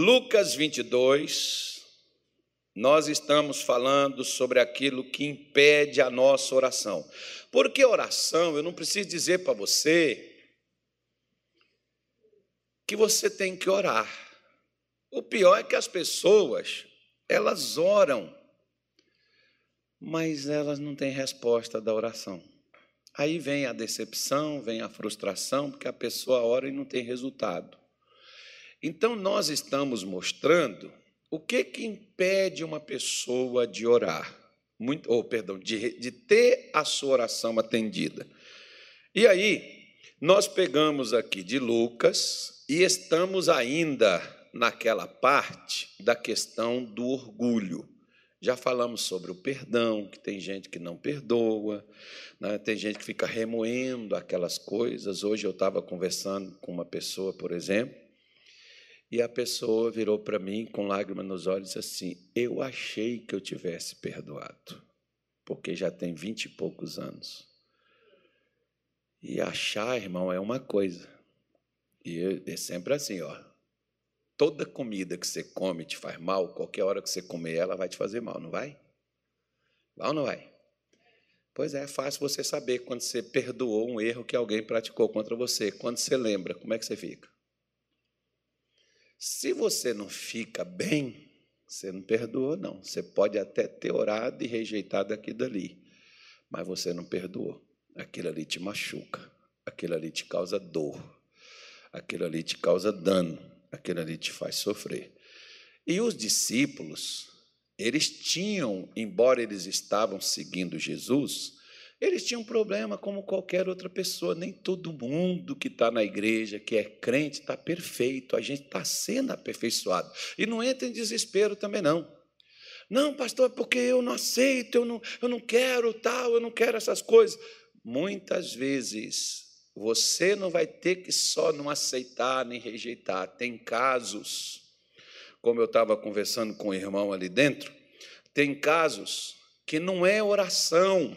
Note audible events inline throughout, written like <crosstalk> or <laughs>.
Lucas 22, nós estamos falando sobre aquilo que impede a nossa oração. Porque oração, eu não preciso dizer para você que você tem que orar. O pior é que as pessoas, elas oram, mas elas não têm resposta da oração. Aí vem a decepção, vem a frustração, porque a pessoa ora e não tem resultado. Então, nós estamos mostrando o que, que impede uma pessoa de orar, muito, ou perdão, de, de ter a sua oração atendida. E aí, nós pegamos aqui de Lucas e estamos ainda naquela parte da questão do orgulho. Já falamos sobre o perdão, que tem gente que não perdoa, né? tem gente que fica remoendo aquelas coisas. Hoje eu estava conversando com uma pessoa, por exemplo, e a pessoa virou para mim com lágrimas nos olhos assim: Eu achei que eu tivesse perdoado, porque já tem vinte e poucos anos. E achar, irmão, é uma coisa. E é sempre assim, ó. Toda comida que você come te faz mal, qualquer hora que você comer ela vai te fazer mal, não vai? Vai ou não vai? Pois é, é fácil você saber quando você perdoou um erro que alguém praticou contra você. Quando você lembra, como é que você fica? Se você não fica bem, você não perdoou, não. Você pode até ter orado e rejeitado aquilo ali, mas você não perdoou. Aquilo ali te machuca, aquilo ali te causa dor, aquilo ali te causa dano aquilo ali te faz sofrer. E os discípulos, eles tinham, embora eles estavam seguindo Jesus, eles tinham problema como qualquer outra pessoa. Nem todo mundo que está na igreja, que é crente, está perfeito. A gente está sendo aperfeiçoado. E não entra em desespero também, não. Não, pastor, é porque eu não aceito, eu não, eu não quero tal, eu não quero essas coisas. Muitas vezes você não vai ter que só não aceitar nem rejeitar. Tem casos, como eu estava conversando com o irmão ali dentro, tem casos que não é oração,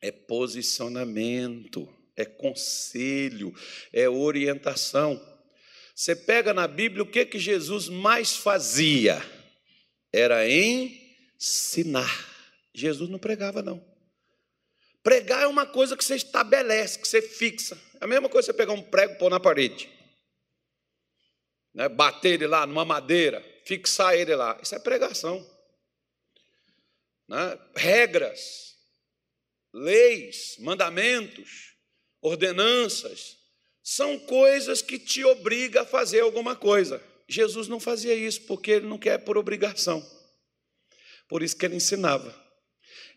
é posicionamento, é conselho, é orientação. Você pega na Bíblia o que, que Jesus mais fazia? Era ensinar. Jesus não pregava, não. Pregar é uma coisa que você estabelece, que você fixa. É a mesma coisa você pegar um prego e pôr na parede. Né? Bater ele lá numa madeira, fixar ele lá. Isso é pregação. Né? Regras, leis, mandamentos, ordenanças, são coisas que te obrigam a fazer alguma coisa. Jesus não fazia isso porque ele não quer por obrigação. Por isso que ele ensinava.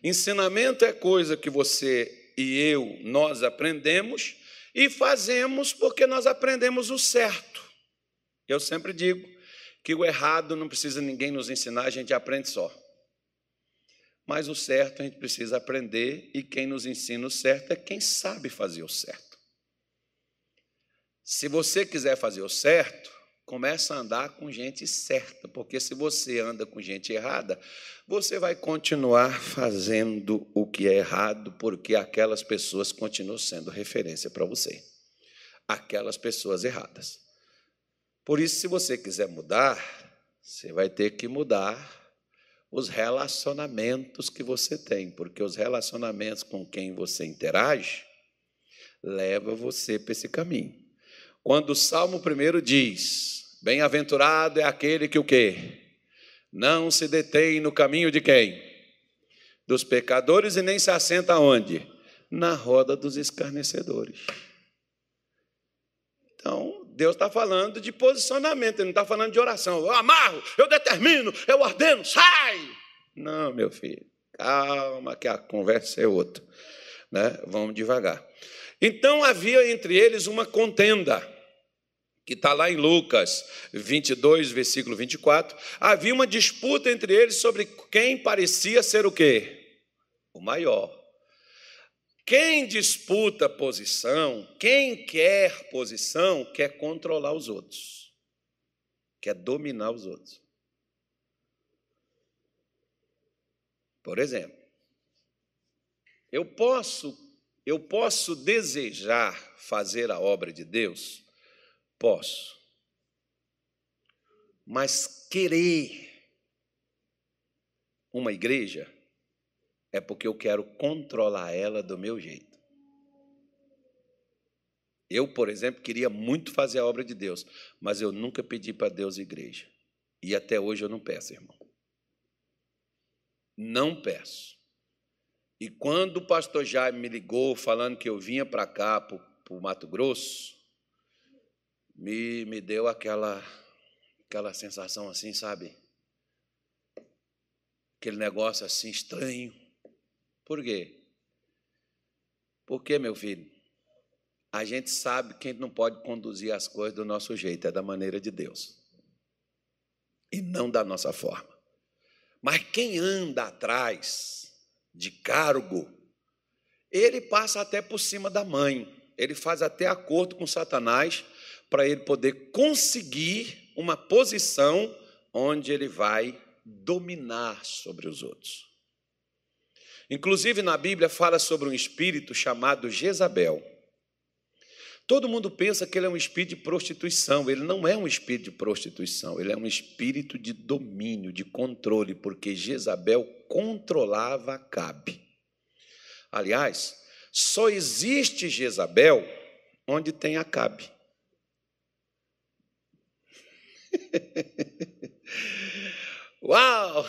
Ensinamento é coisa que você e eu, nós aprendemos e fazemos porque nós aprendemos o certo. Eu sempre digo que o errado não precisa ninguém nos ensinar, a gente aprende só. Mas o certo a gente precisa aprender e quem nos ensina o certo é quem sabe fazer o certo. Se você quiser fazer o certo, começa a andar com gente certa, porque se você anda com gente errada, você vai continuar fazendo o que é errado, porque aquelas pessoas continuam sendo referência para você. Aquelas pessoas erradas. Por isso, se você quiser mudar, você vai ter que mudar os relacionamentos que você tem, porque os relacionamentos com quem você interage leva você para esse caminho. Quando o Salmo 1 diz: Bem-aventurado é aquele que o quê? Não se detém no caminho de quem? Dos pecadores e nem se assenta onde? Na roda dos escarnecedores. Então, Deus está falando de posicionamento, Ele não está falando de oração. Eu amarro, eu determino, eu ordeno, sai! Não, meu filho, calma, que a conversa é outra. Né? Vamos devagar. Então havia entre eles uma contenda que está lá em Lucas 22, versículo 24, havia uma disputa entre eles sobre quem parecia ser o quê? O maior. Quem disputa posição, quem quer posição, quer controlar os outros, quer dominar os outros. Por exemplo, eu posso, eu posso desejar fazer a obra de Deus Posso. Mas querer uma igreja é porque eu quero controlar ela do meu jeito. Eu, por exemplo, queria muito fazer a obra de Deus, mas eu nunca pedi para Deus igreja. E até hoje eu não peço, irmão. Não peço. E quando o pastor Jaime me ligou falando que eu vinha para cá, para o Mato Grosso, me, me deu aquela, aquela sensação assim, sabe? Aquele negócio assim estranho. Por quê? Porque, meu filho, a gente sabe que a gente não pode conduzir as coisas do nosso jeito, é da maneira de Deus. E não da nossa forma. Mas quem anda atrás de cargo, ele passa até por cima da mãe. Ele faz até acordo com Satanás para ele poder conseguir uma posição onde ele vai dominar sobre os outros. Inclusive na Bíblia fala sobre um espírito chamado Jezabel. Todo mundo pensa que ele é um espírito de prostituição. Ele não é um espírito de prostituição, ele é um espírito de domínio, de controle, porque Jezabel controlava Acabe. Aliás, só existe Jezabel onde tem Acabe. <laughs> Uau!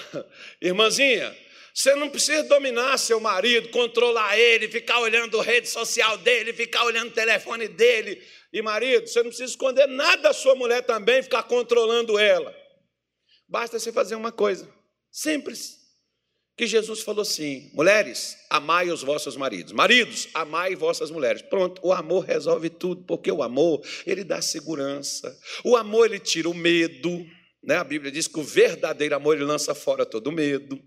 Irmãzinha, você não precisa dominar seu marido, controlar ele, ficar olhando a rede social dele, ficar olhando o telefone dele. E marido, você não precisa esconder nada da sua mulher também, ficar controlando ela. Basta você fazer uma coisa simples. Que Jesus falou assim: mulheres, amai os vossos maridos. Maridos, amai vossas mulheres. Pronto, o amor resolve tudo, porque o amor, ele dá segurança. O amor, ele tira o medo. Né? A Bíblia diz que o verdadeiro amor, ele lança fora todo medo.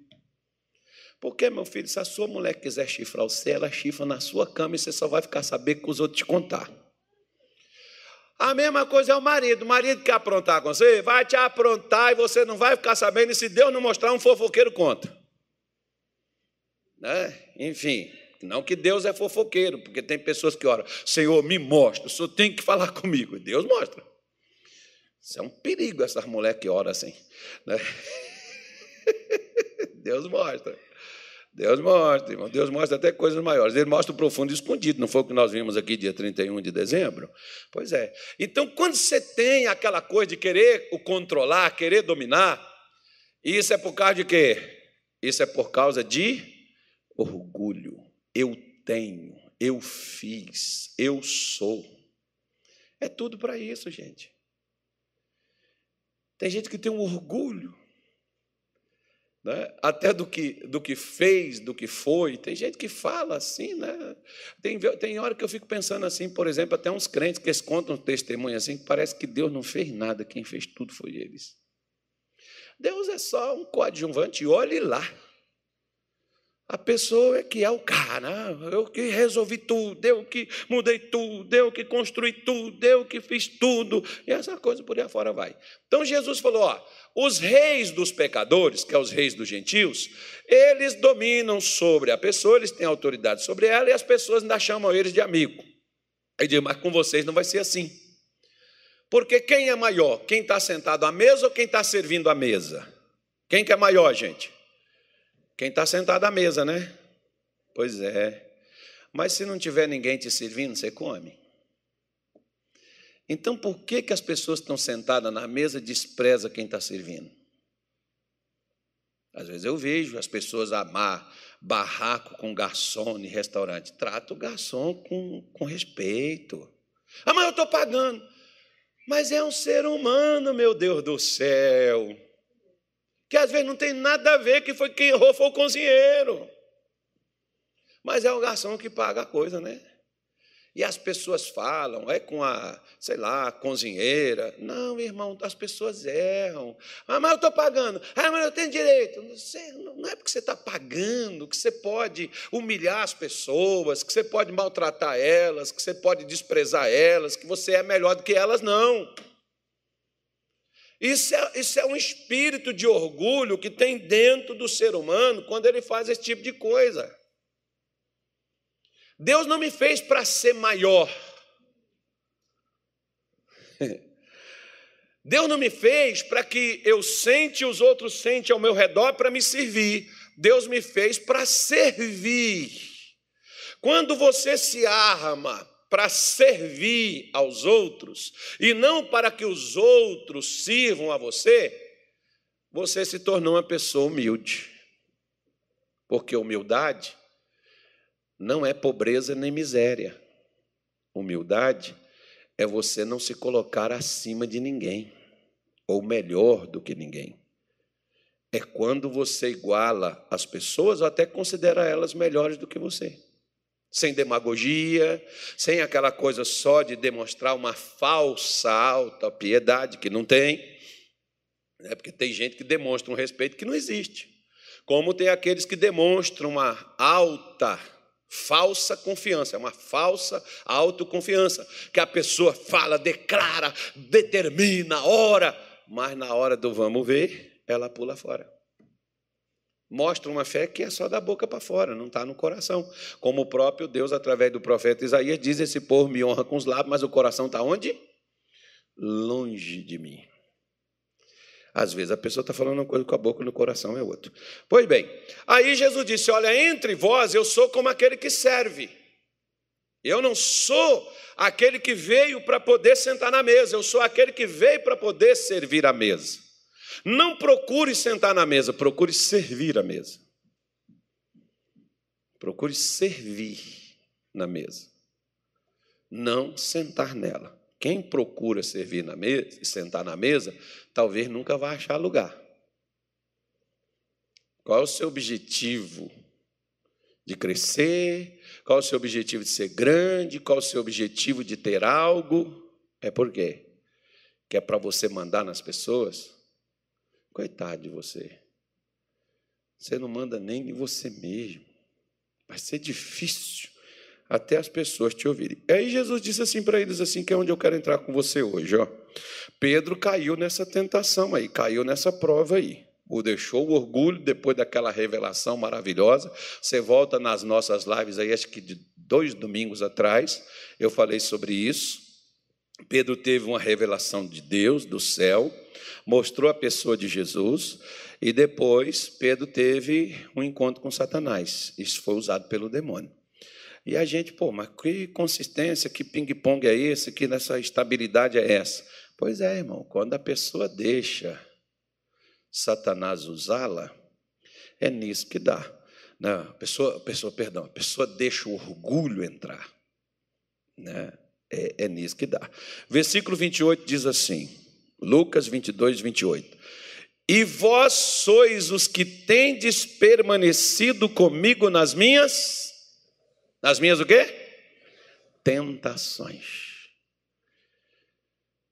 Porque, meu filho, se a sua mulher quiser chifrar você, ela chifra na sua cama e você só vai ficar sabendo com os outros te contar. A mesma coisa é o marido. O marido quer aprontar com você, vai te aprontar e você não vai ficar sabendo. E se Deus não mostrar, um fofoqueiro conta. Né? Enfim, não que Deus é fofoqueiro, porque tem pessoas que oram, Senhor, me mostra, o Senhor tem que falar comigo. E Deus mostra. Isso é um perigo, essas mulheres que oram assim. Né? <laughs> Deus mostra. Deus mostra, irmão. Deus mostra até coisas maiores. Ele mostra o profundo escondido. Não foi o que nós vimos aqui dia 31 de dezembro? Pois é. Então, quando você tem aquela coisa de querer o controlar, querer dominar, isso é por causa de quê? Isso é por causa de orgulho. Eu tenho, eu fiz, eu sou. É tudo para isso, gente. Tem gente que tem um orgulho né? até do que, do que fez, do que foi. Tem gente que fala assim, né? Tem, tem hora que eu fico pensando assim, por exemplo, até uns crentes que eles contam um testemunho assim, que parece que Deus não fez nada, quem fez tudo foi eles. Deus é só um coadjuvante, olhe lá. A pessoa é que é o cara, eu que resolvi tudo, eu que mudei tudo, eu que construí tudo, eu que fiz tudo, e essa coisa por aí fora vai. Então Jesus falou: ó, os reis dos pecadores, que são é os reis dos gentios, eles dominam sobre a pessoa, eles têm autoridade sobre ela, e as pessoas ainda chamam eles de amigo. Aí diz, mas com vocês não vai ser assim. Porque quem é maior? Quem está sentado à mesa ou quem está servindo à mesa? Quem que é maior, gente? Quem está sentado à mesa, né? Pois é. Mas se não tiver ninguém te servindo, você come. Então, por que, que as pessoas estão sentadas na mesa e despreza quem está servindo? Às vezes eu vejo as pessoas amar barraco com garçom em restaurante. Trata o garçom com, com respeito. Ah, mas eu estou pagando. Mas é um ser humano, meu Deus do céu que às vezes não tem nada a ver, que foi quem errou foi o cozinheiro. Mas é o garçom que paga a coisa, né? E as pessoas falam, é com a, sei lá, a cozinheira. Não, irmão, as pessoas erram. Ah, mas eu estou pagando. Ah, mas eu tenho direito. não é porque você está pagando que você pode humilhar as pessoas, que você pode maltratar elas, que você pode desprezar elas, que você é melhor do que elas, não. Isso é, isso é um espírito de orgulho que tem dentro do ser humano quando ele faz esse tipo de coisa. Deus não me fez para ser maior. <laughs> Deus não me fez para que eu sente e os outros sentem ao meu redor para me servir. Deus me fez para servir. Quando você se arma para servir aos outros e não para que os outros sirvam a você, você se tornou uma pessoa humilde. Porque humildade não é pobreza nem miséria. Humildade é você não se colocar acima de ninguém, ou melhor do que ninguém. É quando você iguala as pessoas ou até considera elas melhores do que você. Sem demagogia, sem aquela coisa só de demonstrar uma falsa alta piedade que não tem. É porque tem gente que demonstra um respeito que não existe. Como tem aqueles que demonstram uma alta falsa confiança, é uma falsa autoconfiança, que a pessoa fala, declara, determina, ora, mas na hora do vamos ver, ela pula fora. Mostra uma fé que é só da boca para fora, não está no coração. Como o próprio Deus, através do profeta Isaías, diz: Esse povo me honra com os lábios, mas o coração está onde? Longe de mim. Às vezes a pessoa está falando uma coisa com a boca e no coração é outra. Pois bem, aí Jesus disse: Olha, entre vós eu sou como aquele que serve. Eu não sou aquele que veio para poder sentar na mesa, eu sou aquele que veio para poder servir a mesa. Não procure sentar na mesa, procure servir a mesa. Procure servir na mesa, não sentar nela. Quem procura servir na mesa e sentar na mesa, talvez nunca vá achar lugar. Qual é o seu objetivo de crescer? Qual é o seu objetivo de ser grande? Qual é o seu objetivo de ter algo? É por quê? Que é para você mandar nas pessoas? Coitado de você. Você não manda nem de você mesmo. Vai ser difícil até as pessoas te ouvirem. Aí Jesus disse assim para eles assim, que é onde eu quero entrar com você hoje, ó. Pedro caiu nessa tentação aí, caiu nessa prova aí. O deixou o orgulho depois daquela revelação maravilhosa. Você volta nas nossas lives aí, acho que de dois domingos atrás, eu falei sobre isso. Pedro teve uma revelação de Deus, do céu, mostrou a pessoa de Jesus, e depois Pedro teve um encontro com Satanás. Isso foi usado pelo demônio. E a gente, pô, mas que consistência, que ping-pong é esse, que nessa estabilidade é essa? Pois é, irmão, quando a pessoa deixa Satanás usá-la, é nisso que dá. Não, a pessoa, pessoa, perdão, a pessoa deixa o orgulho entrar. Né? É, é nisso que dá. Versículo 28 diz assim, Lucas 22, 28. E vós sois os que tendes permanecido comigo nas minhas nas minhas o quê? Tentações.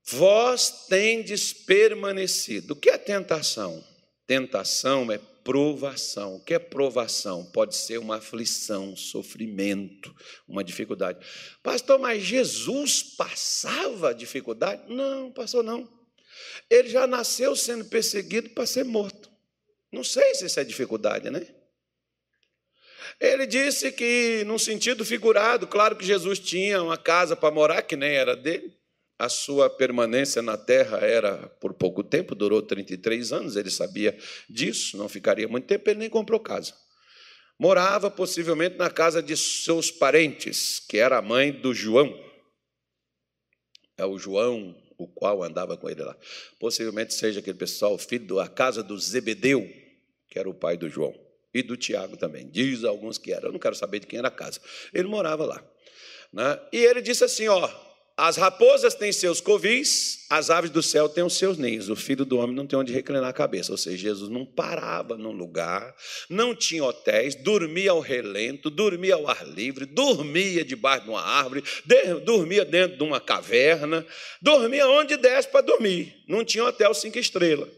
Vós tendes permanecido. O que é tentação? Tentação é provação. O que é provação? Pode ser uma aflição, sofrimento, uma dificuldade. Pastor, mas Jesus passava dificuldade? Não, passou não. Ele já nasceu sendo perseguido para ser morto. Não sei se isso é dificuldade, né? Ele disse que, num sentido figurado, claro que Jesus tinha uma casa para morar, que nem era dele. A sua permanência na terra era por pouco tempo, durou 33 anos, ele sabia disso, não ficaria muito tempo, ele nem comprou casa. Morava possivelmente na casa de seus parentes, que era a mãe do João. É o João, o qual andava com ele lá. Possivelmente seja aquele pessoal, filho da casa do Zebedeu, que era o pai do João e do Tiago também. Diz alguns que era, eu não quero saber de quem era a casa. Ele morava lá. Né? E ele disse assim: ó, as raposas têm seus covis, as aves do céu têm os seus ninhos. O filho do homem não tem onde reclinar a cabeça. Ou seja, Jesus não parava num lugar, não tinha hotéis, dormia ao relento, dormia ao ar livre, dormia debaixo de uma árvore, dormia dentro de uma caverna, dormia onde desse para dormir. Não tinha hotel cinco estrelas.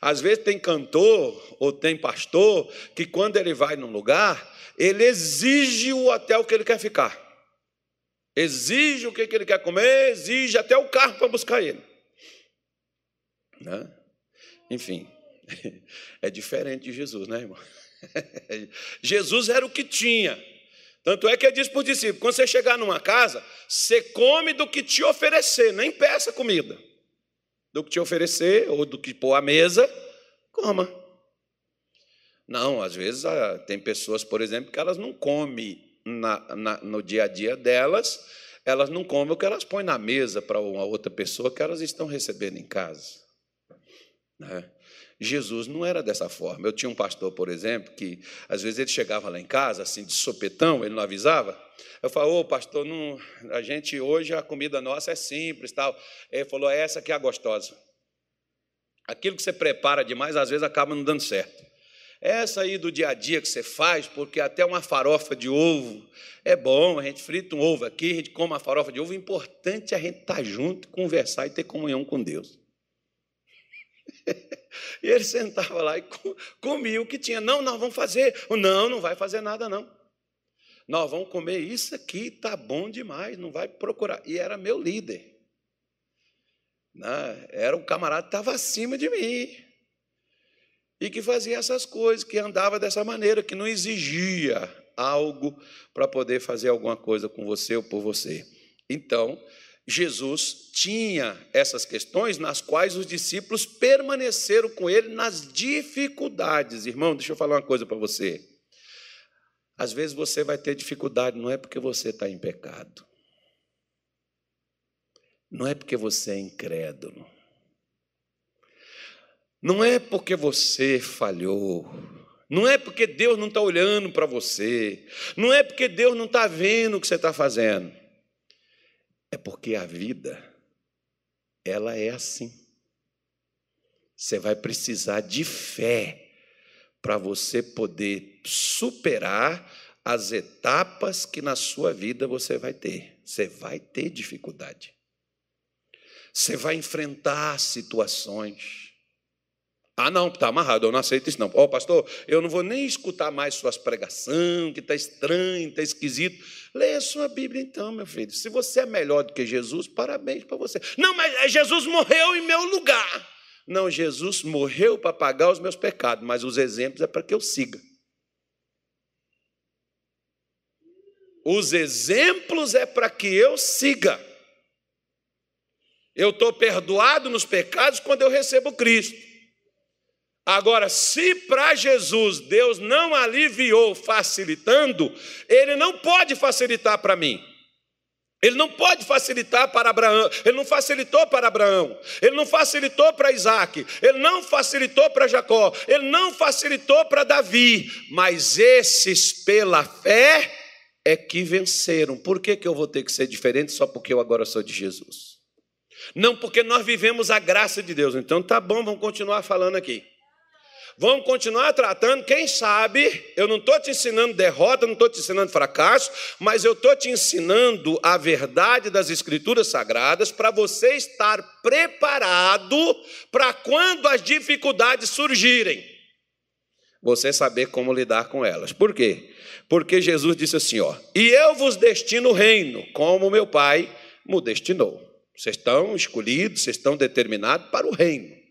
Às vezes tem cantor ou tem pastor que quando ele vai num lugar, ele exige o hotel que ele quer ficar. Exige o que ele quer comer, exige até o carro para buscar ele. Né? Enfim, <laughs> é diferente de Jesus, né, irmão? <laughs> Jesus era o que tinha. Tanto é que ele disse para os discípulos: quando você chegar numa casa, você come do que te oferecer, nem peça comida. do que te oferecer ou do que pôr à mesa, coma. Não, às vezes ah, tem pessoas, por exemplo, que elas não comem na, na, no dia a dia delas, elas não comem o que elas põem na mesa para uma outra pessoa que elas estão recebendo em casa. Né? Jesus não era dessa forma. Eu tinha um pastor, por exemplo, que às vezes ele chegava lá em casa, assim, de sopetão, ele não avisava. Eu falava, ô pastor, não, a gente hoje a comida nossa é simples tal. Ele falou, é essa que é a gostosa. Aquilo que você prepara demais, às vezes acaba não dando certo. Essa aí do dia a dia que você faz, porque até uma farofa de ovo é bom, a gente frita um ovo aqui, a gente come uma farofa de ovo, o importante é a gente estar tá junto, conversar e ter comunhão com Deus. <laughs> e ele sentava lá e comia o que tinha. Não, nós vamos fazer. Não, não vai fazer nada, não. Nós vamos comer isso aqui, tá bom demais, não vai procurar. E era meu líder. Né? Era o camarada que estava acima de mim e que fazia essas coisas, que andava dessa maneira, que não exigia algo para poder fazer alguma coisa com você ou por você. Então, Jesus tinha essas questões nas quais os discípulos permaneceram com ele nas dificuldades. Irmão, deixa eu falar uma coisa para você. Às vezes você vai ter dificuldade, não é porque você está em pecado, não é porque você é incrédulo, não é porque você falhou, não é porque Deus não está olhando para você, não é porque Deus não está vendo o que você está fazendo. É porque a vida, ela é assim. Você vai precisar de fé para você poder superar as etapas que na sua vida você vai ter. Você vai ter dificuldade. Você vai enfrentar situações. Ah, não, está amarrado, eu não aceito isso, não. Ó, oh, pastor, eu não vou nem escutar mais suas pregações, que está estranho, está esquisito. Leia sua Bíblia então, meu filho. Se você é melhor do que Jesus, parabéns para você. Não, mas é, Jesus morreu em meu lugar. Não, Jesus morreu para pagar os meus pecados, mas os exemplos é para que eu siga. Os exemplos é para que eu siga. Eu estou perdoado nos pecados quando eu recebo Cristo. Agora, se para Jesus Deus não aliviou facilitando, Ele não pode facilitar para mim. Ele não pode facilitar para Abraão, ele não facilitou para Abraão, ele não facilitou para Isaac, ele não facilitou para Jacó, ele não facilitou para Davi, mas esses, pela fé, é que venceram. Por que, que eu vou ter que ser diferente só porque eu agora sou de Jesus? Não porque nós vivemos a graça de Deus. Então tá bom, vamos continuar falando aqui. Vamos continuar tratando, quem sabe, eu não estou te ensinando derrota, não estou te ensinando fracasso, mas eu estou te ensinando a verdade das Escrituras Sagradas para você estar preparado para quando as dificuldades surgirem, você saber como lidar com elas. Por quê? Porque Jesus disse assim: ó, e eu vos destino o reino, como meu Pai me destinou. Vocês estão escolhidos, vocês estão determinados para o reino.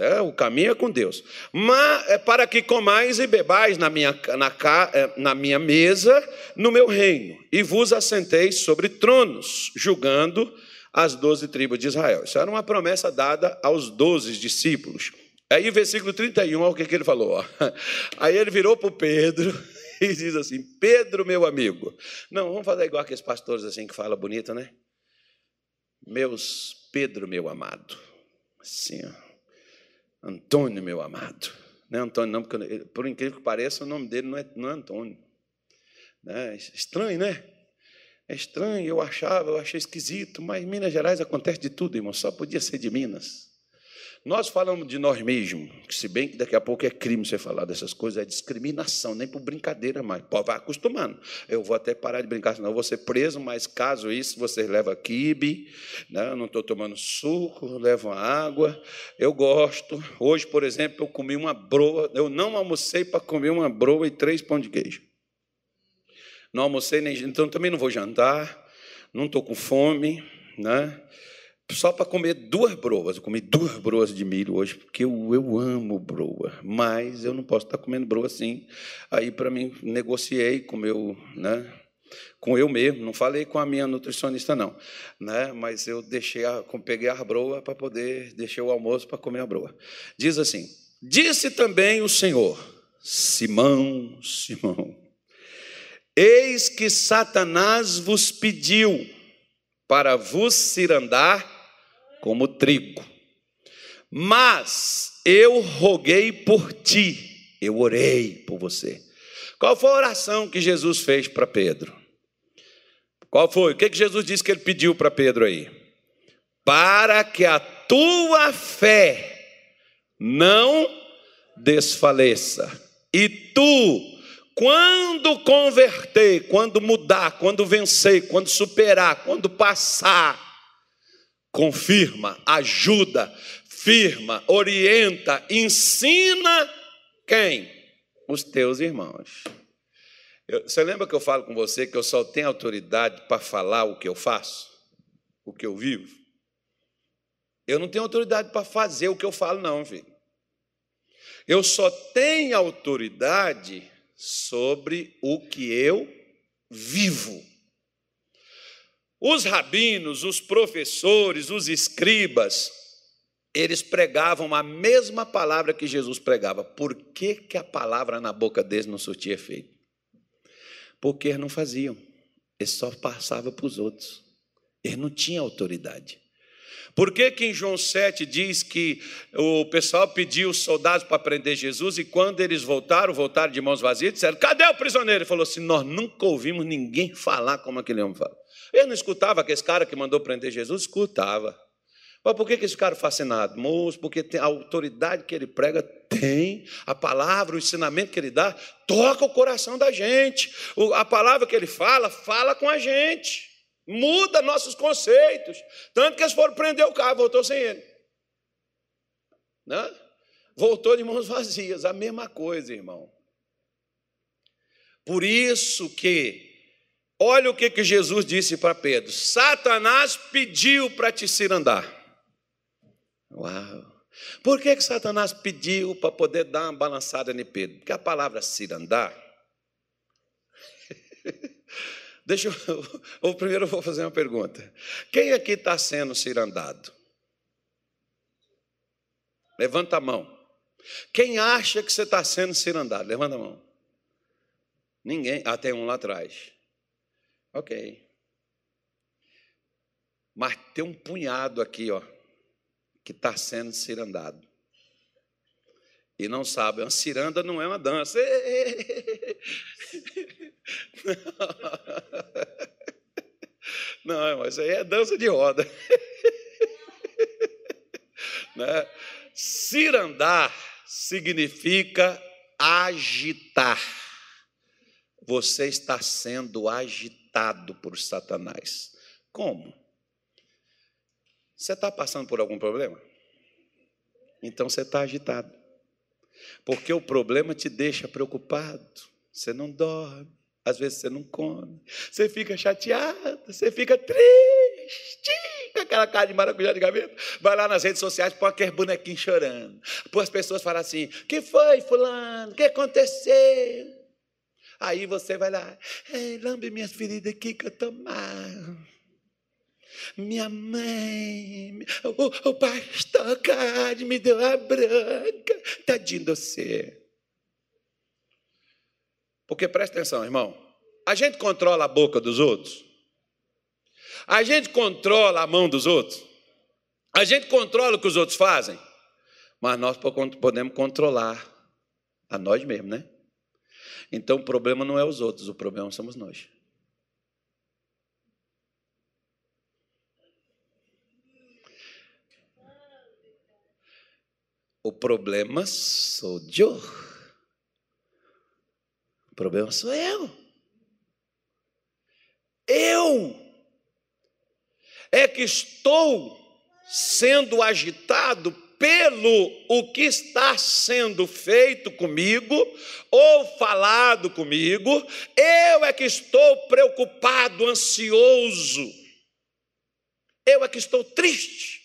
É, o caminho é com Deus. Mas é para que comais e bebais na minha, na, é, na minha mesa, no meu reino, e vos assenteis sobre tronos, julgando as doze tribos de Israel. Isso era uma promessa dada aos doze discípulos. Aí, versículo 31, olha o que, que ele falou. <laughs> Aí ele virou para o Pedro <laughs> e diz assim: Pedro, meu amigo. Não, vamos fazer igual aqueles pastores assim que fala bonito, né? Meus Pedro, meu amado. Assim, ó. Antônio, meu amado. Não é Antônio, não, porque, por incrível que pareça, o nome dele não é, não é Antônio. É estranho, né? É estranho, eu achava, eu achei esquisito, mas Minas Gerais acontece de tudo, irmão, só podia ser de Minas. Nós falamos de nós mesmos, se bem que daqui a pouco é crime você falar dessas coisas, é discriminação, nem por brincadeira mais. Pode vai acostumando. Eu vou até parar de brincar, senão eu vou ser preso, mas caso isso, vocês levam quibe, né? não estou tomando suco, levam água. Eu gosto. Hoje, por exemplo, eu comi uma broa, eu não almocei para comer uma broa e três pão de queijo. Não almocei nem, então também não vou jantar, não estou com fome, né? Só para comer duas broas. Eu comi duas broas de milho hoje, porque eu, eu amo broa, mas eu não posso estar comendo broa assim. Aí, para mim, negociei com meu, né, com eu mesmo, não falei com a minha nutricionista, não. Né? Mas eu deixei a, peguei a broa para poder, deixei o almoço para comer a broa. Diz assim: Disse também o Senhor, Simão, Simão, eis que Satanás vos pediu para vos cirandar como trigo. Mas eu roguei por ti, eu orei por você. Qual foi a oração que Jesus fez para Pedro? Qual foi? O que, Jesus disse que ele pediu para Pedro aí? Para que a tua fé não desfaleça. E tu, quando converter, quando mudar, quando vencer, quando superar, quando passar, confirma, ajuda, firma, orienta, ensina quem? Os teus irmãos. Eu, você lembra que eu falo com você que eu só tenho autoridade para falar o que eu faço? O que eu vivo? Eu não tenho autoridade para fazer o que eu falo, não, filho. Eu só tenho autoridade sobre o que eu vivo. Os rabinos, os professores, os escribas, eles pregavam a mesma palavra que Jesus pregava. Por que, que a palavra na boca deles não surtia efeito? Porque eles não faziam, eles só passavam para os outros. Eles não tinham autoridade. Por que, que em João 7 diz que o pessoal pediu os soldados para prender Jesus e quando eles voltaram, voltaram de mãos vazias, disseram: Cadê o prisioneiro? Ele falou assim: Nós nunca ouvimos ninguém falar como aquele homem fala. Ele não escutava que esse cara que mandou prender Jesus? Escutava. Mas por que, que esse cara fascinado? Moço, porque a autoridade que ele prega tem, a palavra, o ensinamento que ele dá, toca o coração da gente. A palavra que ele fala, fala com a gente muda nossos conceitos. Tanto que eles foram prender o carro, voltou sem ele. Né? Voltou de mãos vazias, a mesma coisa, irmão. Por isso que, olha o que, que Jesus disse para Pedro: Satanás pediu para te cirandar. Uau! Por que, que Satanás pediu para poder dar uma balançada em Pedro? Porque a palavra cirandar <laughs> Deixa eu. Ou primeiro eu vou fazer uma pergunta. Quem aqui está sendo cirandado? Levanta a mão. Quem acha que você está sendo cirandado? Levanta a mão. Ninguém. Ah, tem um lá atrás. Ok. Mas tem um punhado aqui, ó, que está sendo cirandado. E não sabe, uma ciranda não é uma dança. Não, mas aí é dança de roda. <laughs> Né? Cirandar significa agitar. Você está sendo agitado por Satanás. Como? Você está passando por algum problema? Então você está agitado. Porque o problema te deixa preocupado. Você não dorme, às vezes você não come, você fica chateado, você fica triste, com aquela cara de maracujá de gaveta. Vai lá nas redes sociais, põe aquele bonequinho chorando. Põe as pessoas falam assim: que foi, fulano? O que aconteceu? Aí você vai lá, lambe minhas feridas aqui que eu estou mal. Minha mãe, o, o pastor Cade me deu a branca. Tadinho de você. Porque presta atenção, irmão. A gente controla a boca dos outros. A gente controla a mão dos outros. A gente controla o que os outros fazem. Mas nós podemos controlar a nós mesmos, né? Então o problema não é os outros, o problema somos nós. O problema sou eu. O problema sou eu. Eu é que estou sendo agitado pelo o que está sendo feito comigo ou falado comigo, eu é que estou preocupado, ansioso, eu é que estou triste.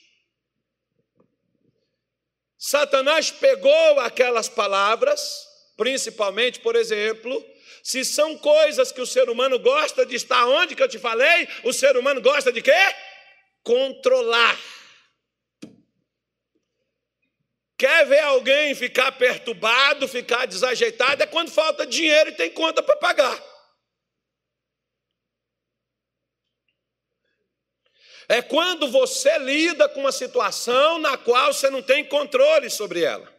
Satanás pegou aquelas palavras principalmente, por exemplo, Se são coisas que o ser humano gosta de estar onde que eu te falei, o ser humano gosta de quê? Controlar. Quer ver alguém ficar perturbado, ficar desajeitado, é quando falta dinheiro e tem conta para pagar. É quando você lida com uma situação na qual você não tem controle sobre ela.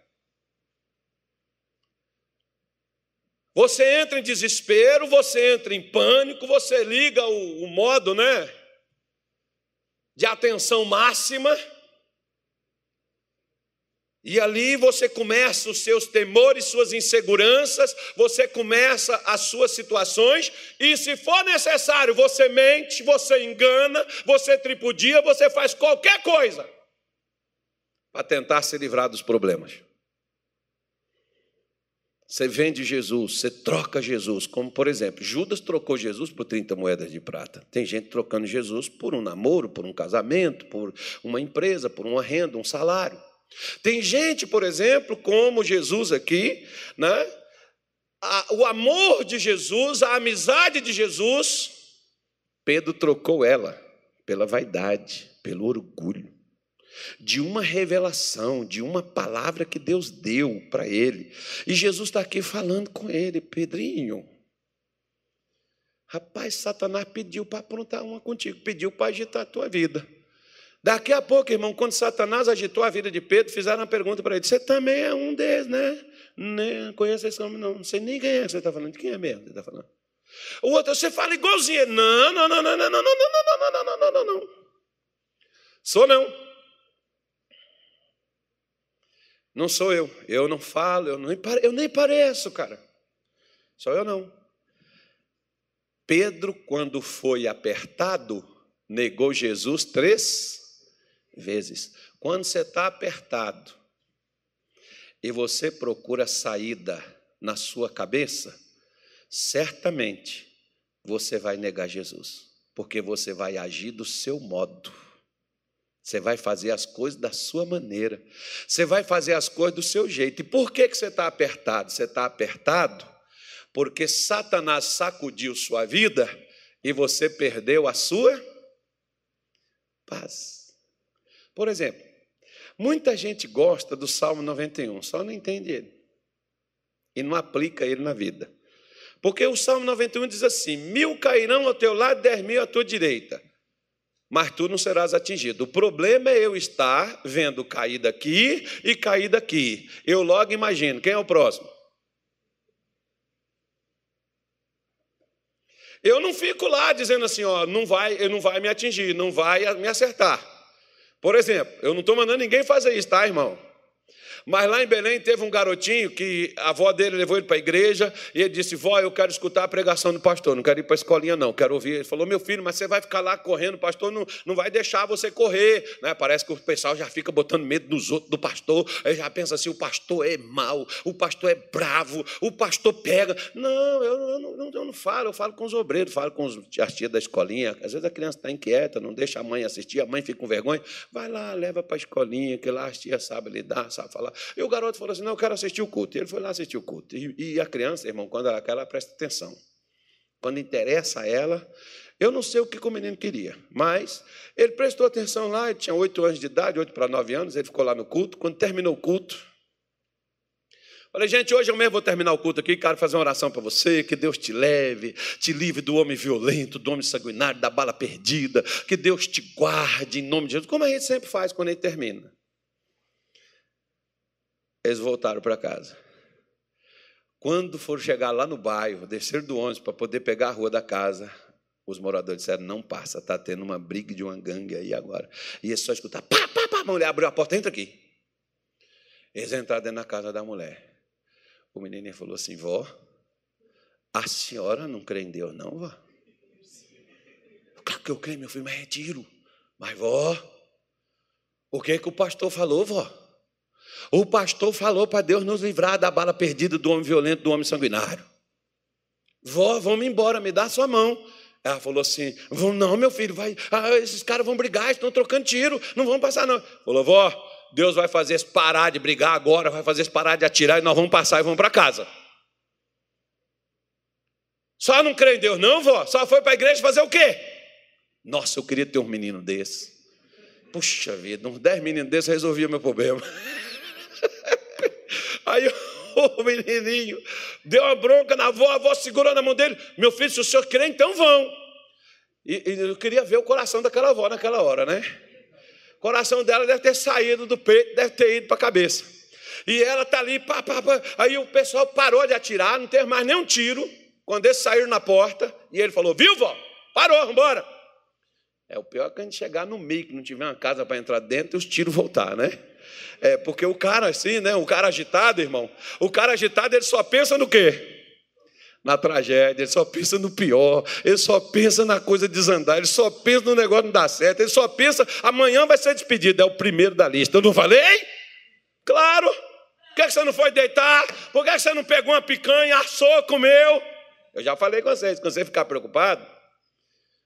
Você entra em desespero, você entra em pânico, você liga o, o modo, né? De atenção máxima. E ali você começa os seus temores, suas inseguranças, você começa as suas situações, e se for necessário, você mente, você engana, você tripudia, você faz qualquer coisa para tentar se livrar dos problemas. Você vende Jesus, você troca Jesus, como por exemplo, Judas trocou Jesus por 30 moedas de prata. Tem gente trocando Jesus por um namoro, por um casamento, por uma empresa, por uma renda, um salário. Tem gente, por exemplo, como Jesus aqui, né? o amor de Jesus, a amizade de Jesus, Pedro trocou ela pela vaidade, pelo orgulho de uma revelação, de uma palavra que Deus deu para ele. E Jesus está aqui falando com ele, Pedrinho. Rapaz, Satanás pediu para aprontar uma contigo, pediu para agitar a tua vida. Daqui a pouco, irmão, quando Satanás agitou a vida de Pedro, fizeram uma pergunta para ele: Você também é um deles, né? Não conheço esse homem, não. Não sei nem quem é que você está falando. De quem é mesmo que você está falando? O outro, você fala igualzinho. Não, não, não, não, não, não, não, não, não, não, não, não, não, não. Sou não. Não sou eu. Eu não falo, eu, eu nem pareço, cara. Sou eu não. Pedro, quando foi apertado, negou Jesus três vezes. Quando você está apertado e você procura saída na sua cabeça, certamente você vai negar Jesus, porque você vai agir do seu modo. Você vai fazer as coisas da sua maneira. Você vai fazer as coisas do seu jeito. E por que, que você está apertado? Você está apertado porque Satanás sacudiu sua vida e você perdeu a sua paz. Por exemplo, muita gente gosta do Salmo 91, só não entende ele. E não aplica ele na vida. Porque o Salmo 91 diz assim: mil cairão ao teu lado, dez mil à tua direita mas tu não serás atingido. O problema é eu estar vendo cair daqui e cair daqui. Eu logo imagino, quem é o próximo? Eu não fico lá dizendo assim, ó, não vai, não vai me atingir, não vai me acertar. Por exemplo, eu não estou mandando ninguém fazer isso, tá, irmão? Mas lá em Belém teve um garotinho que a avó dele levou ele para a igreja e ele disse: Vó, eu quero escutar a pregação do pastor, não quero ir para a escolinha, não, quero ouvir. Ele falou: Meu filho, mas você vai ficar lá correndo, o pastor não, não vai deixar você correr. Né? Parece que o pessoal já fica botando medo dos outros, do pastor, aí já pensa assim: o pastor é mau, o pastor é bravo, o pastor pega. Não, eu, eu, não, eu não falo, eu falo com os obreiros, falo com os, as tias da escolinha. Às vezes a criança está inquieta, não deixa a mãe assistir, a mãe fica com vergonha. Vai lá, leva para a escolinha, que lá as tias sabem lidar, sabe falar. E o garoto falou assim: Não, eu quero assistir o culto. E ele foi lá assistir o culto. E, e a criança, irmão, quando ela quer, ela presta atenção. Quando interessa a ela, eu não sei o que o menino queria, mas ele prestou atenção lá, ele tinha oito anos de idade, oito para nove anos, ele ficou lá no culto. Quando terminou o culto, falei, gente, hoje eu mesmo vou terminar o culto aqui, quero fazer uma oração para você, que Deus te leve, te livre do homem violento, do homem sanguinário, da bala perdida, que Deus te guarde em nome de Jesus, como a gente sempre faz quando ele termina. Eles voltaram para casa. Quando foram chegar lá no bairro, descer do ônibus para poder pegar a rua da casa, os moradores disseram: não passa, está tendo uma briga de uma gangue aí agora. E eles só escutaram: pá, pá, pá, a mulher abriu a porta, entra aqui. Eles entraram dentro da casa da mulher. O menino falou assim: vó, a senhora não crê em Deus, não, vó? Claro que eu creio, meu filho, mas é tiro. Mas, vó, o que, é que o pastor falou, vó? O pastor falou para Deus nos livrar da bala perdida do homem violento, do homem sanguinário. Vó, vamos embora, me dá sua mão. Ela falou assim: não, meu filho, vai. Ah, esses caras vão brigar, estão trocando tiro, não vão passar, não. Falou, vó, Deus vai fazer eles parar de brigar agora, vai fazer eles parar de atirar e nós vamos passar e vamos para casa. Só não crê em Deus, não, vó? Só foi para a igreja fazer o quê? Nossa, eu queria ter um menino desse. Puxa vida, uns dez meninos desses resolvia meu problema. <laughs> <laughs> Aí o menininho deu uma bronca na avó, a avó segurou na mão dele. Meu filho, se o senhor quer, então vão. E, e eu queria ver o coração daquela avó naquela hora, né? O coração dela deve ter saído do peito, deve ter ido para a cabeça. E ela está ali, pá, pá, pá. aí o pessoal parou de atirar, não teve mais nenhum tiro. Quando eles saíram na porta, e ele falou: Viu, vó? Parou, vamos embora. É o pior é que a gente chegar no meio, que não tiver uma casa para entrar dentro e os tiros voltar, né? É, porque o cara assim, né? O cara agitado, irmão, o cara agitado, ele só pensa no quê? Na tragédia, ele só pensa no pior, ele só pensa na coisa desandar, ele só pensa no negócio não dar certo, ele só pensa, amanhã vai ser despedido, é o primeiro da lista. Eu não falei? Claro! Por que você não foi deitar? Por que você não pegou uma picanha, assou, comeu? Eu já falei com vocês, quando você ficar preocupado,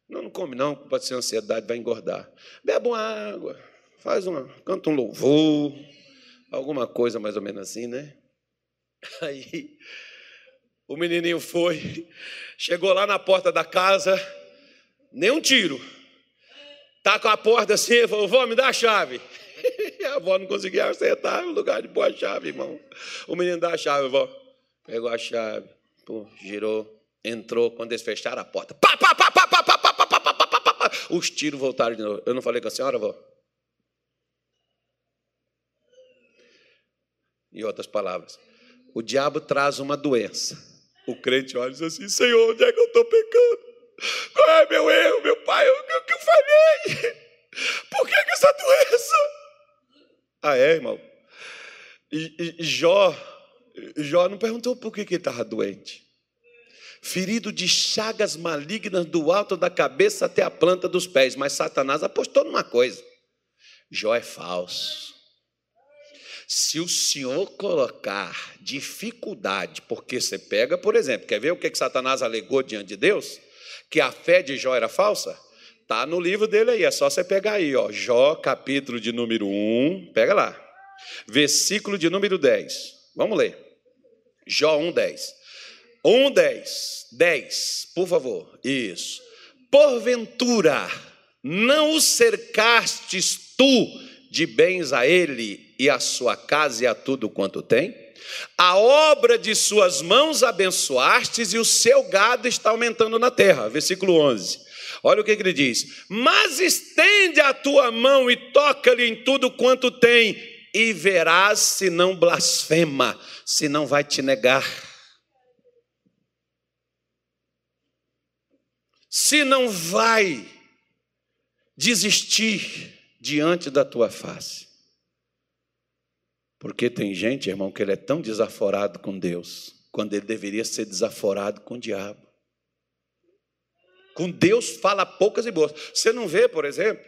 não, não come não, pode ser ansiedade, vai engordar. Beba uma água, faz uma, canta um louvor, alguma coisa mais ou menos assim, né? Aí o menininho foi, chegou lá na porta da casa, nem um tiro. Tá com a porta assim, falou, vó, me dá a chave. a avó não conseguia acertar o lugar de pôr a chave, irmão. O menino dá a chave, vó. Pegou a chave, pô, girou, entrou. Quando eles fecharam a porta, pá, pá, pá, pá, pá, pá, pá, pá, pá, pá, pá, pá, os tiros voltaram de novo. Eu não falei com a senhora, vó? Em outras palavras, o diabo traz uma doença. O crente olha e diz assim: Senhor, onde é que eu estou pecando? Qual é meu erro, meu pai? O que eu falhei? Por que, que essa doença? Ah, é, irmão? E, e Jó, Jó não perguntou por que, que ele estava doente. Ferido de chagas malignas do alto da cabeça até a planta dos pés. Mas Satanás apostou numa coisa: Jó é falso. Se o senhor colocar dificuldade, porque você pega, por exemplo, quer ver o que, que Satanás alegou diante de Deus? Que a fé de Jó era falsa? Está no livro dele aí, é só você pegar aí, ó. Jó, capítulo de número 1, pega lá. Versículo de número 10. Vamos ler. Jó 1, 10. 1, 10. 10, por favor. Isso. Porventura, não o cercastes tu de bens a ele e a sua casa e a tudo quanto tem? A obra de suas mãos abençoastes e o seu gado está aumentando na terra. Versículo 11. Olha o que ele diz: Mas estende a tua mão e toca-lhe em tudo quanto tem, e verás se não blasfema, se não vai te negar. Se não vai desistir diante da tua face. Porque tem gente, irmão, que ele é tão desaforado com Deus, quando ele deveria ser desaforado com o diabo. Com Deus fala poucas e boas. Você não vê, por exemplo,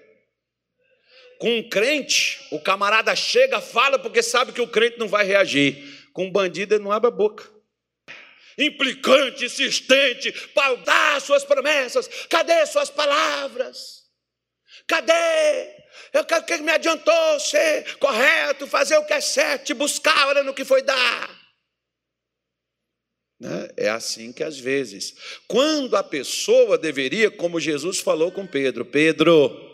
com um crente, o camarada chega, fala porque sabe que o crente não vai reagir. Com um bandido, ele não abre a boca. Implicante, insistente, para dar suas promessas. Cadê suas palavras? Cadê? Eu quero que me adiantou ser correto, fazer o que é certo, buscar no que foi dar. Né? É assim que às vezes, quando a pessoa deveria, como Jesus falou com Pedro: Pedro,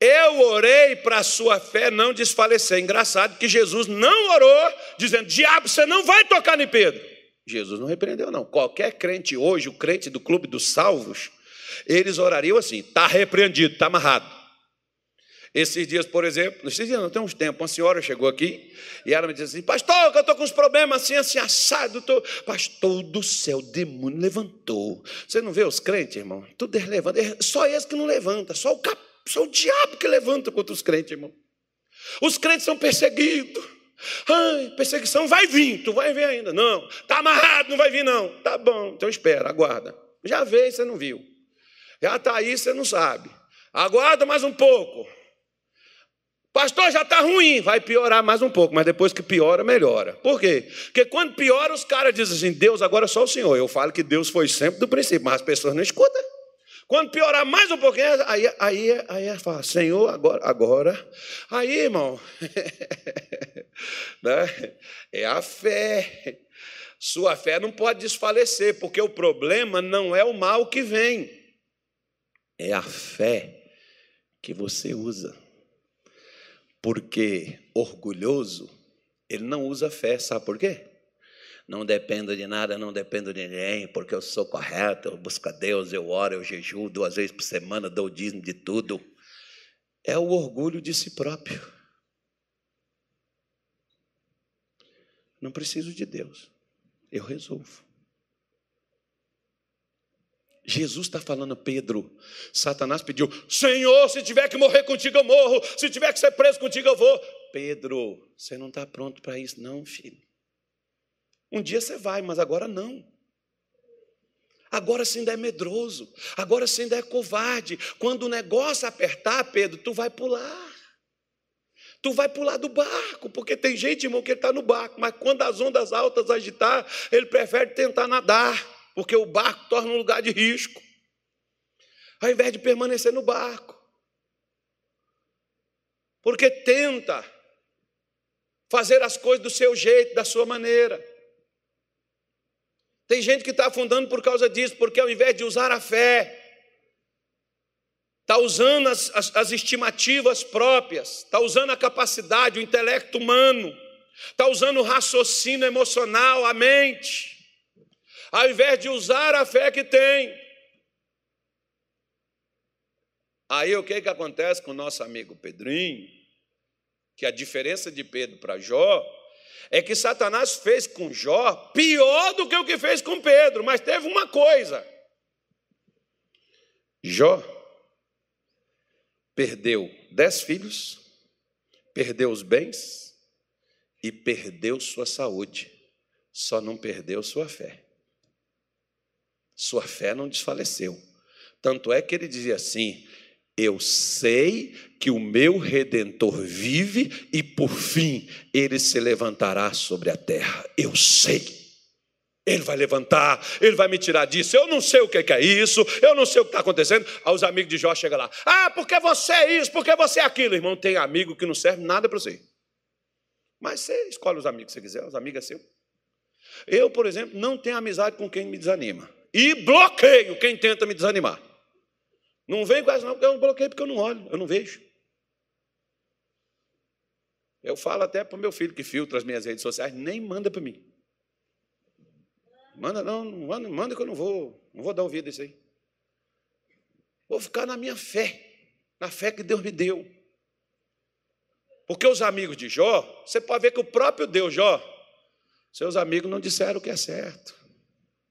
eu orei para a sua fé não desfalecer. Engraçado que Jesus não orou, dizendo: Diabo, você não vai tocar em Pedro. Jesus não repreendeu, não. Qualquer crente hoje, o crente do clube dos salvos, eles orariam assim: está repreendido, está amarrado. Esses dias, por exemplo, esses dias não tem uns tempos, uma senhora chegou aqui e ela me disse assim: Pastor, que eu estou com uns problemas assim, assim, assado. Tô... Pastor do céu, o demônio levantou. Você não vê os crentes, irmão? Tudo eles levantam. Só eles que não levanta, só o, cap... só o diabo que levanta contra os crentes, irmão. Os crentes são perseguidos. Ai, perseguição vai vir, tu vai ver ainda. Não, está amarrado, não vai vir, não. Tá bom, então espera, aguarda. Já veio, você não viu. Já está aí, você não sabe. Aguarda mais um pouco. Pastor, já está ruim, vai piorar mais um pouco, mas depois que piora, melhora. Por quê? Porque quando piora, os caras dizem assim: Deus, agora é só o Senhor. Eu falo que Deus foi sempre do princípio, mas as pessoas não escutam. Quando piorar mais um pouquinho, aí, aí, aí fala, Senhor, agora, agora. Aí, irmão, <laughs> Né? É a fé. Sua fé não pode desfalecer, porque o problema não é o mal que vem, é a fé que você usa. Porque orgulhoso, ele não usa fé, sabe por quê? Não dependo de nada, não dependo de ninguém, porque eu sou correto, eu busco a Deus, eu oro, eu jejuo duas vezes por semana, dou o dízimo de tudo. É o orgulho de si próprio. Não preciso de Deus, eu resolvo. Jesus está falando, Pedro. Satanás pediu: Senhor, se tiver que morrer contigo, eu morro. Se tiver que ser preso contigo, eu vou. Pedro, você não está pronto para isso, não, filho. Um dia você vai, mas agora não. Agora você ainda é medroso. Agora você ainda é covarde. Quando o negócio apertar, Pedro, tu vai pular. Tu vai pular do barco, porque tem gente, irmão, que está no barco, mas quando as ondas altas agitar, ele prefere tentar nadar porque o barco torna um lugar de risco, ao invés de permanecer no barco. Porque tenta fazer as coisas do seu jeito, da sua maneira. Tem gente que está afundando por causa disso, porque ao invés de usar a fé, está usando as, as, as, estimativas próprias, está usando a capacidade, o intelecto humano, está usando o raciocínio emocional, a mente ao invés de usar a fé que tem. Aí o que, que acontece com o nosso amigo Pedrinho? Que a diferença de Pedro para Jó é que Satanás fez com Jó pior do que o que fez com Pedro, mas teve uma coisa: Jó perdeu dez filhos, perdeu os bens e perdeu sua saúde, só não perdeu sua fé sua fé não desfaleceu. Tanto é que ele dizia assim: Eu sei que o meu redentor vive e por fim ele se levantará sobre a terra. Eu sei. Ele vai levantar, ele vai me tirar disso. Eu não sei o que é isso, eu não sei o que está acontecendo. Aí os amigos de Jó chegam lá: Ah, porque você é isso, porque você é aquilo. Irmão, tem amigo que não serve nada para você. Mas você escolhe os amigos que você quiser, os amigos é seu. Eu, por exemplo, não tenho amizade com quem me desanima e bloqueio quem tenta me desanimar. Não vem com essa, não, porque eu bloqueio porque eu não olho, eu não vejo. Eu falo até para o meu filho que filtra as minhas redes sociais, nem manda para mim. Manda não, não manda, manda que eu não vou, não vou dar ouvido a isso aí. Vou ficar na minha fé, na fé que Deus me deu. Porque os amigos de Jó, você pode ver que o próprio Deus, Jó, seus amigos não disseram o que é certo.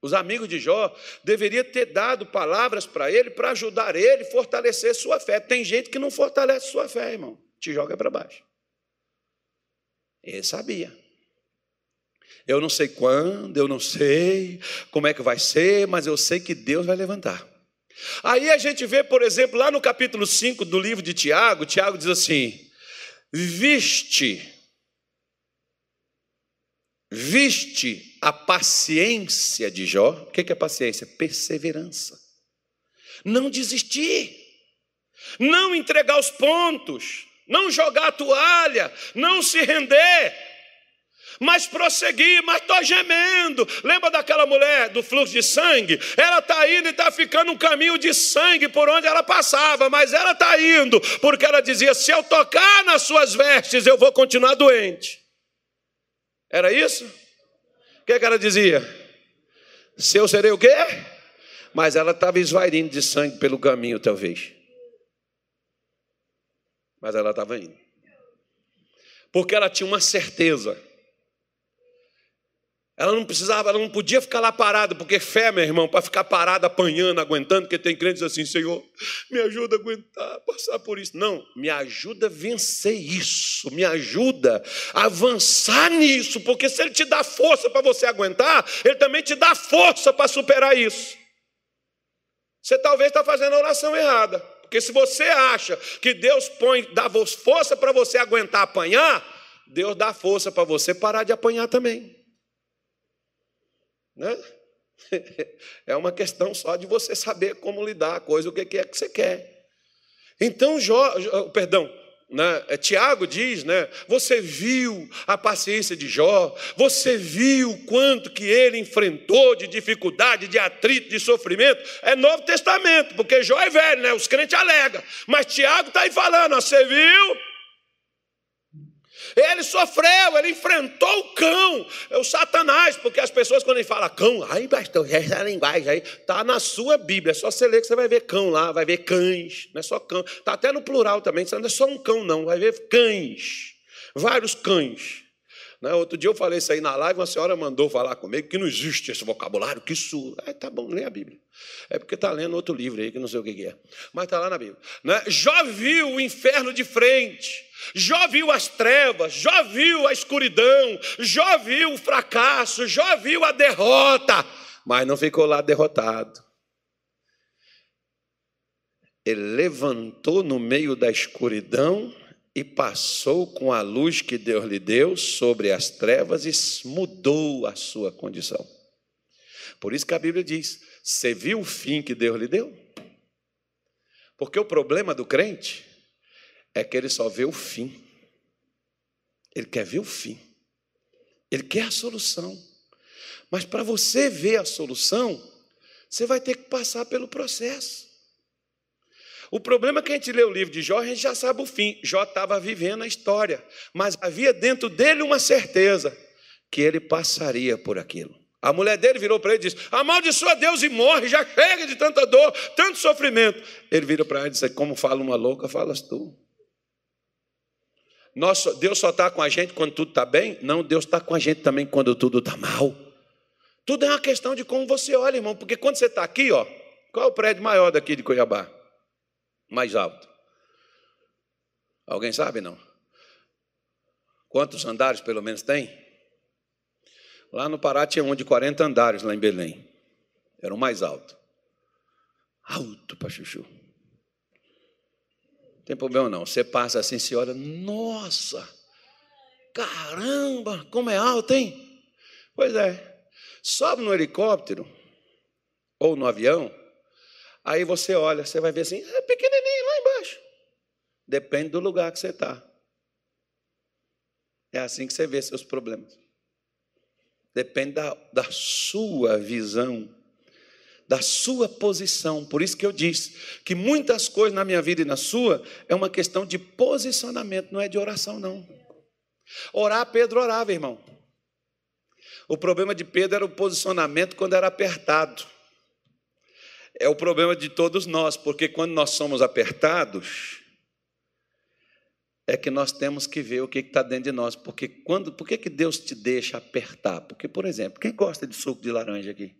Os amigos de Jó deveriam ter dado palavras para ele para ajudar ele fortalecer sua fé. Tem gente que não fortalece sua fé, irmão, te joga para baixo. Ele sabia. Eu não sei quando, eu não sei como é que vai ser, mas eu sei que Deus vai levantar. Aí a gente vê, por exemplo, lá no capítulo 5 do livro de Tiago, Tiago diz assim: Viste viste a paciência de Jó. O que é paciência? Perseverança. Não desistir, não entregar os pontos, não jogar a toalha, não se render, mas prosseguir, mas estou gemendo. Lembra daquela mulher do fluxo de sangue? Ela está indo e está ficando um caminho de sangue por onde ela passava, mas ela está indo, porque ela dizia: se eu tocar nas suas vestes, eu vou continuar doente. Era isso? Que, que ela dizia? Se eu serei o quê? Mas ela estava esvairindo de sangue pelo caminho, talvez. Mas ela estava indo. Porque ela tinha uma certeza ela não precisava, ela não podia ficar lá parada, porque fé, meu irmão, para ficar parada, apanhando, aguentando, porque tem crentes assim, Senhor, me ajuda a aguentar, passar por isso. Não, me ajuda a vencer isso, me ajuda a avançar nisso, porque se Ele te dá força para você aguentar, Ele também te dá força para superar isso. Você talvez está fazendo a oração errada, porque se você acha que Deus põe, dá força para você aguentar apanhar, Deus dá força para você parar de apanhar também. Né? <laughs> É uma questão só de você saber como lidar a coisa, o que é que você quer. Então, Jó, perdão, né? É, Tiago diz, né? Você viu a paciência de Jó, você viu quanto que ele enfrentou de dificuldade, de atrito, de sofrimento. É Novo Testamento, porque Jó é velho, né? Os crentes alegam. Mas Tiago está aí falando, ó, você viu? Ele sofreu, ele enfrentou o cão, é o Satanás, porque as pessoas, quando ele fala cão, aí, pastor, <laughs> essa linguagem aí, está na sua Bíblia, é só você ler que você vai ver cão lá, vai ver cães, não é só cão, está até no plural também, não é só um cão, não, vai ver cães, vários cães. Né? Outro dia eu falei isso aí na live, uma senhora mandou falar comigo que não existe esse vocabulário, que isso. É, tá bom, lê a Bíblia. É porque está lendo outro livro aí, que não sei o que é. Mas está lá na Bíblia. Né? Viu o inferno de frente. Jó viu as trevas, Jó viu a escuridão, Jó viu o fracasso, Jó viu a derrota, mas não ficou lá derrotado. Ele levantou no meio da escuridão e passou com a luz que Deus lhe deu sobre as trevas e mudou a sua condição. Por isso que a Bíblia diz: Você viu o fim que Deus lhe deu? Porque o problema do crente é que ele só vê o fim. Ele quer ver o fim. Ele quer a solução. Mas para você ver a solução, você vai ter que passar pelo processo. O problema é que a gente lê o livro de Jó, a gente já sabe o fim. Jó estava vivendo a história, mas havia dentro dele uma certeza que ele passaria por aquilo. A mulher dele virou para ele e disse: Amaldiçoa Deus e morre, já chega de tanta dor, tanto sofrimento. Ele virou para ela e disse: Como fala uma louca, falas tu. Nossa, Deus só está com a gente quando tudo está bem? Não, Deus está com a gente também quando tudo está mal. Tudo é uma questão de como você olha, irmão, porque quando você está aqui, ó, qual é o prédio maior daqui de Cuiabá? Mais alto. Alguém sabe, não? Quantos andares pelo menos tem? Lá no Pará tinha um de 40 andares, lá em Belém. Era o mais alto. Alto para chuchu tem problema não. Você passa assim, você olha, nossa, caramba, como é alto, hein? Pois é. Sobe no helicóptero ou no avião, aí você olha, você vai ver assim, é pequenininho lá embaixo. Depende do lugar que você está. É assim que você vê seus problemas. Depende da, da sua visão da sua posição. Por isso que eu disse que muitas coisas na minha vida e na sua é uma questão de posicionamento, não é de oração, não. Orar, Pedro orava, irmão. O problema de Pedro era o posicionamento quando era apertado. É o problema de todos nós, porque quando nós somos apertados, é que nós temos que ver o que está dentro de nós. Porque quando, por que, que Deus te deixa apertar? Porque, por exemplo, quem gosta de suco de laranja aqui?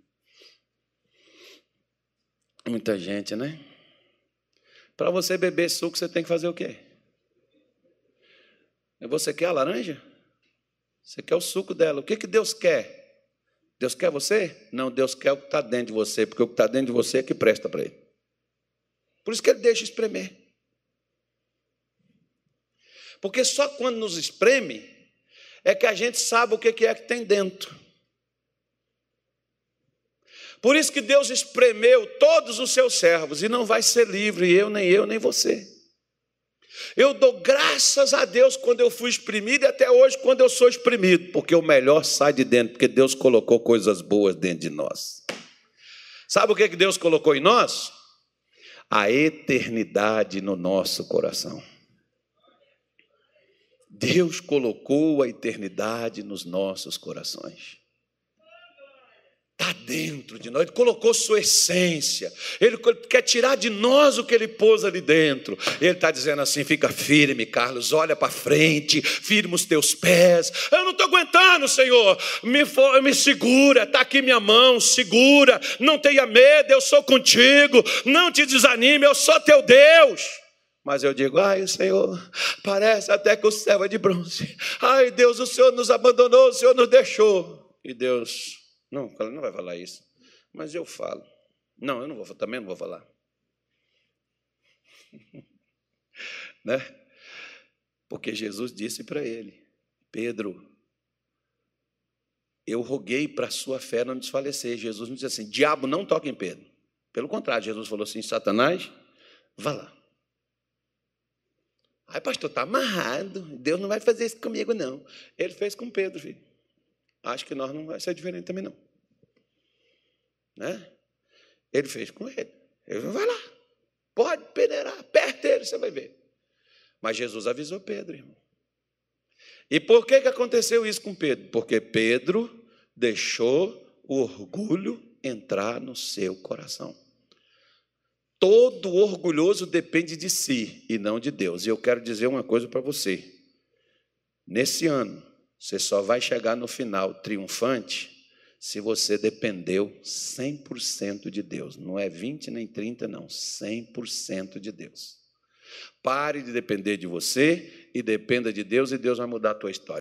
Muita gente, né? Para você beber suco, você tem que fazer o quê? Você quer a laranja? Você quer o suco dela. O que, que Deus quer? Deus quer você? Não, Deus quer o que está dentro de você, porque o que está dentro de você é que presta para Ele. Por isso que Ele deixa espremer. Porque só quando nos espreme é que a gente sabe o que é que tem dentro. Por isso que Deus espremeu todos os seus servos e não vai ser livre, eu, nem eu, nem você. Eu dou graças a Deus quando eu fui exprimido e até hoje quando eu sou exprimido, porque o melhor sai de dentro, porque Deus colocou coisas boas dentro de nós. Sabe o que Deus colocou em nós? A eternidade no nosso coração. Deus colocou a eternidade nos nossos corações está dentro de nós, Ele colocou sua essência, Ele quer tirar de nós o que Ele pôs ali dentro. Ele está dizendo assim: fica firme, Carlos, olha para frente, firma os teus pés. Eu não estou aguentando, Senhor, me, me segura, está aqui minha mão, segura, não tenha medo, eu sou contigo, não te desanime, eu sou teu Deus. Mas eu digo, ai, Senhor, parece até que o céu é de bronze. Ai, Deus, o Senhor nos abandonou, o Senhor nos deixou. E Deus não, ela não vai falar isso. Mas eu falo. Não, eu não vou, também não vou falar. <laughs> né? Porque Jesus disse para ele: Pedro, eu roguei para a sua fé não desfalecer. Jesus não disse assim: diabo não toque em Pedro. Pelo contrário, Jesus falou assim: Satanás, vá lá. Ai, pastor, está amarrado. Deus não vai fazer isso comigo, não. Ele fez com Pedro, filho. Acho que nós não vai ser diferente também, não. Né? Ele fez com ele. Ele falou, vai lá. Pode peneirar, aperta ele, você vai ver. Mas Jesus avisou Pedro, irmão. E por que, que aconteceu isso com Pedro? Porque Pedro deixou o orgulho entrar no seu coração. Todo orgulhoso depende de si e não de Deus. E eu quero dizer uma coisa para você. Nesse ano, você só vai chegar no final triunfante se você dependeu 100% de Deus. Não é 20 nem 30, não. 100% de Deus. Pare de depender de você e dependa de Deus, e Deus vai mudar a tua história.